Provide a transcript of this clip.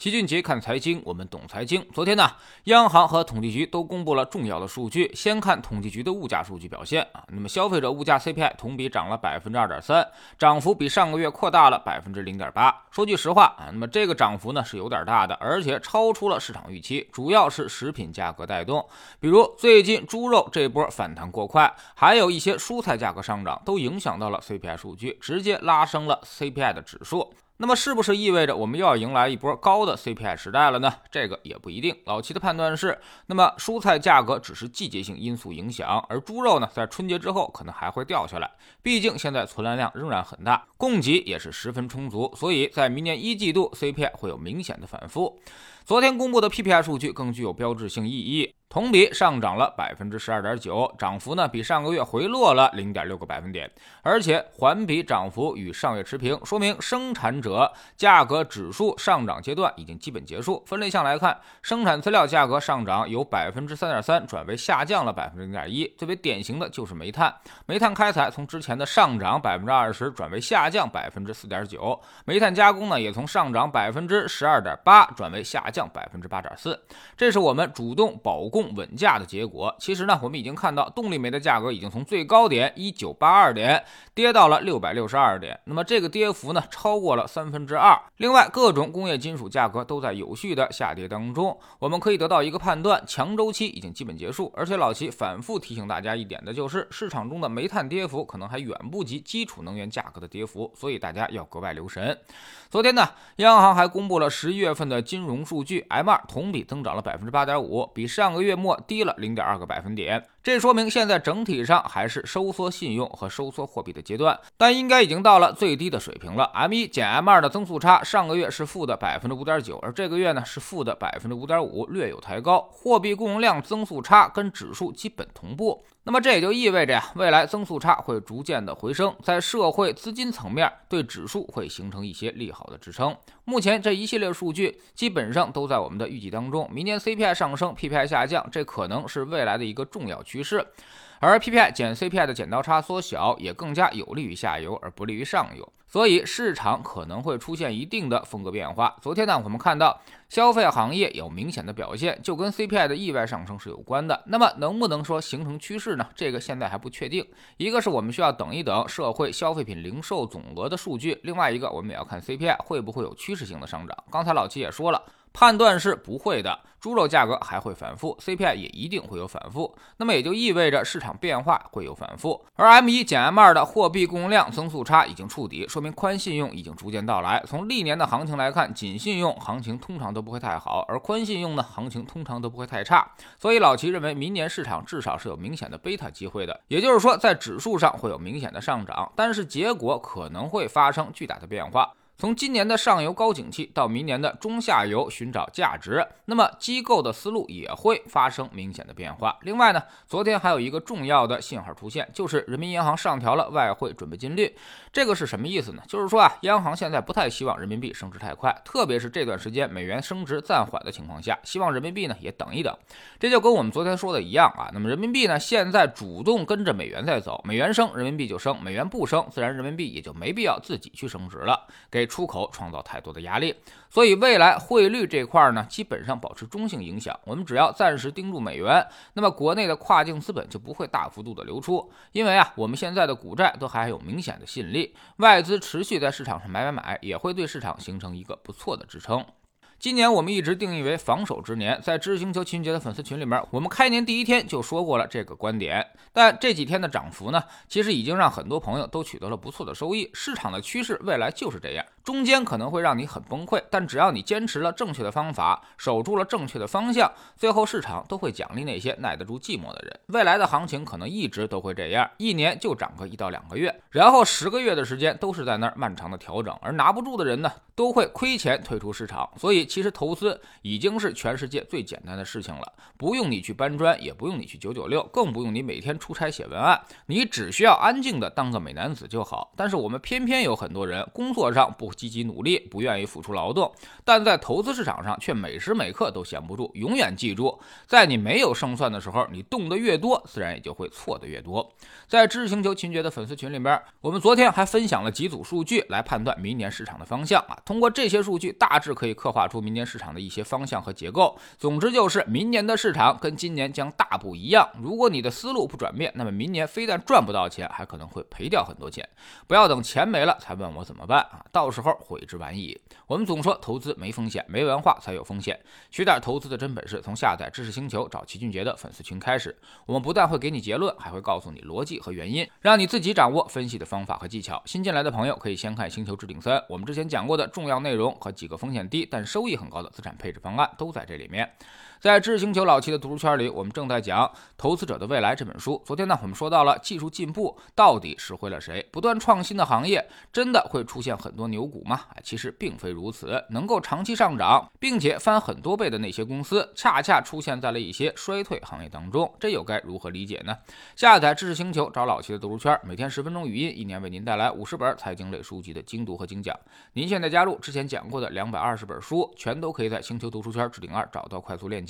齐俊杰看财经，我们懂财经。昨天呢，央行和统计局都公布了重要的数据。先看统计局的物价数据表现啊，那么消费者物价 CPI 同比涨了百分之二点三，涨幅比上个月扩大了百分之零点八。说句实话啊，那么这个涨幅呢是有点大的，而且超出了市场预期，主要是食品价格带动。比如最近猪肉这波反弹过快，还有一些蔬菜价格上涨，都影响到了 CPI 数据，直接拉升了 CPI 的指数。那么是不是意味着我们又要迎来一波高的 CPI 时代了呢？这个也不一定。老齐的判断是，那么蔬菜价格只是季节性因素影响，而猪肉呢，在春节之后可能还会掉下来。毕竟现在存栏量仍然很大，供给也是十分充足，所以在明年一季度 CPI 会有明显的反复。昨天公布的 PPI 数据更具有标志性意义。同比上涨了百分之十二点九，涨幅呢比上个月回落了零点六个百分点，而且环比涨幅与上月持平，说明生产者价格指数上涨阶段已经基本结束。分类项来看，生产资料价格上涨由百分之三点三转为下降了百分之零点一，最为典型的就是煤炭，煤炭开采从之前的上涨百分之二十转为下降百分之四点九，煤炭加工呢也从上涨百分之十二点八转为下降百分之八点四，这是我们主动保供。稳价的结果，其实呢，我们已经看到动力煤的价格已经从最高点一九八二点跌到了六百六十二点，那么这个跌幅呢，超过了三分之二。另外，各种工业金属价格都在有序的下跌当中。我们可以得到一个判断：强周期已经基本结束。而且老齐反复提醒大家一点的就是，市场中的煤炭跌幅可能还远不及基础能源价格的跌幅，所以大家要格外留神。昨天呢，央行还公布了十一月份的金融数据据，M2 同比增长了百分之八点五，比上个月末低了零点二个百分点。这说明现在整体上还是收缩信用和收缩货币的阶段，但应该已经到了最低的水平了。M1 减 M2 的增速差，上个月是负的百分之五点九，而这个月呢是负的百分之五点五，略有抬高。货币供应量增速差跟指数基本同步。那么这也就意味着呀，未来增速差会逐渐的回升，在社会资金层面对指数会形成一些利好的支撑。目前这一系列数据基本上都在我们的预计当中，明年 CPI 上升，PPI 下降，这可能是未来的一个重要趋势。而 PPI 减 CPI 的剪刀差缩小，也更加有利于下游，而不利于上游，所以市场可能会出现一定的风格变化。昨天呢，我们看到消费行业有明显的表现，就跟 CPI 的意外上升是有关的。那么能不能说形成趋势呢？这个现在还不确定。一个是我们需要等一等社会消费品零售总额的数据，另外一个我们也要看 CPI 会不会有趋势性的上涨。刚才老七也说了。判断是不会的，猪肉价格还会反复，CPI 也一定会有反复，那么也就意味着市场变化会有反复。而 M1 减 M2 的货币供应量增速差已经触底，说明宽信用已经逐渐到来。从历年的行情来看，紧信用行情通常都不会太好，而宽信用呢，行情通常都不会太差。所以老齐认为，明年市场至少是有明显的贝塔机会的，也就是说，在指数上会有明显的上涨，但是结果可能会发生巨大的变化。从今年的上游高景气到明年的中下游寻找价值，那么机构的思路也会发生明显的变化。另外呢，昨天还有一个重要的信号出现，就是人民银行上调了外汇准备金率。这个是什么意思呢？就是说啊，央行现在不太希望人民币升值太快，特别是这段时间美元升值暂缓的情况下，希望人民币呢也等一等。这就跟我们昨天说的一样啊。那么人民币呢现在主动跟着美元在走，美元升，人民币就升；美元不升，自然人民币也就没必要自己去升值了，给。出口创造太多的压力，所以未来汇率这块呢，基本上保持中性影响。我们只要暂时盯住美元，那么国内的跨境资本就不会大幅度的流出，因为啊，我们现在的股债都还有明显的吸引力，外资持续在市场上买买买，也会对市场形成一个不错的支撑。今年我们一直定义为防守之年，在知识星球秦杰的粉丝群里面，我们开年第一天就说过了这个观点。但这几天的涨幅呢，其实已经让很多朋友都取得了不错的收益。市场的趋势未来就是这样，中间可能会让你很崩溃，但只要你坚持了正确的方法，守住了正确的方向，最后市场都会奖励那些耐得住寂寞的人。未来的行情可能一直都会这样，一年就涨个一到两个月，然后十个月的时间都是在那儿漫长的调整，而拿不住的人呢，都会亏钱退出市场。所以。其实投资已经是全世界最简单的事情了，不用你去搬砖，也不用你去九九六，更不用你每天出差写文案，你只需要安静的当个美男子就好。但是我们偏偏有很多人工作上不积极努力，不愿意付出劳动，但在投资市场上却每时每刻都闲不住。永远记住，在你没有胜算的时候，你动得越多，自然也就会错得越多。在知识星球秦爵的粉丝群里边，我们昨天还分享了几组数据来判断明年市场的方向啊。通过这些数据，大致可以刻画出。明年市场的一些方向和结构。总之就是，明年的市场跟今年将大不一样。如果你的思路不转变，那么明年非但赚不到钱，还可能会赔掉很多钱。不要等钱没了才问我怎么办啊，到时候悔之晚矣。我们总说投资没风险，没文化才有风险。学点投资的真本事，从下载知识星球找齐俊杰的粉丝群开始。我们不但会给你结论，还会告诉你逻辑和原因，让你自己掌握分析的方法和技巧。新进来的朋友可以先看《星球置顶三》，我们之前讲过的重要内容和几个风险低但收益很高的资产配置方案都在这里面。在知识星球老七的读书圈里，我们正在讲《投资者的未来》这本书。昨天呢，我们说到了技术进步到底实惠了谁？不断创新的行业真的会出现很多牛股吗？其实并非如此。能够长期上涨并且翻很多倍的那些公司，恰恰出现在了一些衰退行业当中。这又该如何理解呢？下载知识星球，找老七的读书圈，每天十分钟语音，一年为您带来五十本财经类书籍的精读和精讲。您现在加入之前讲过的两百二十本书，全都可以在星球读书圈置顶二找到快速链接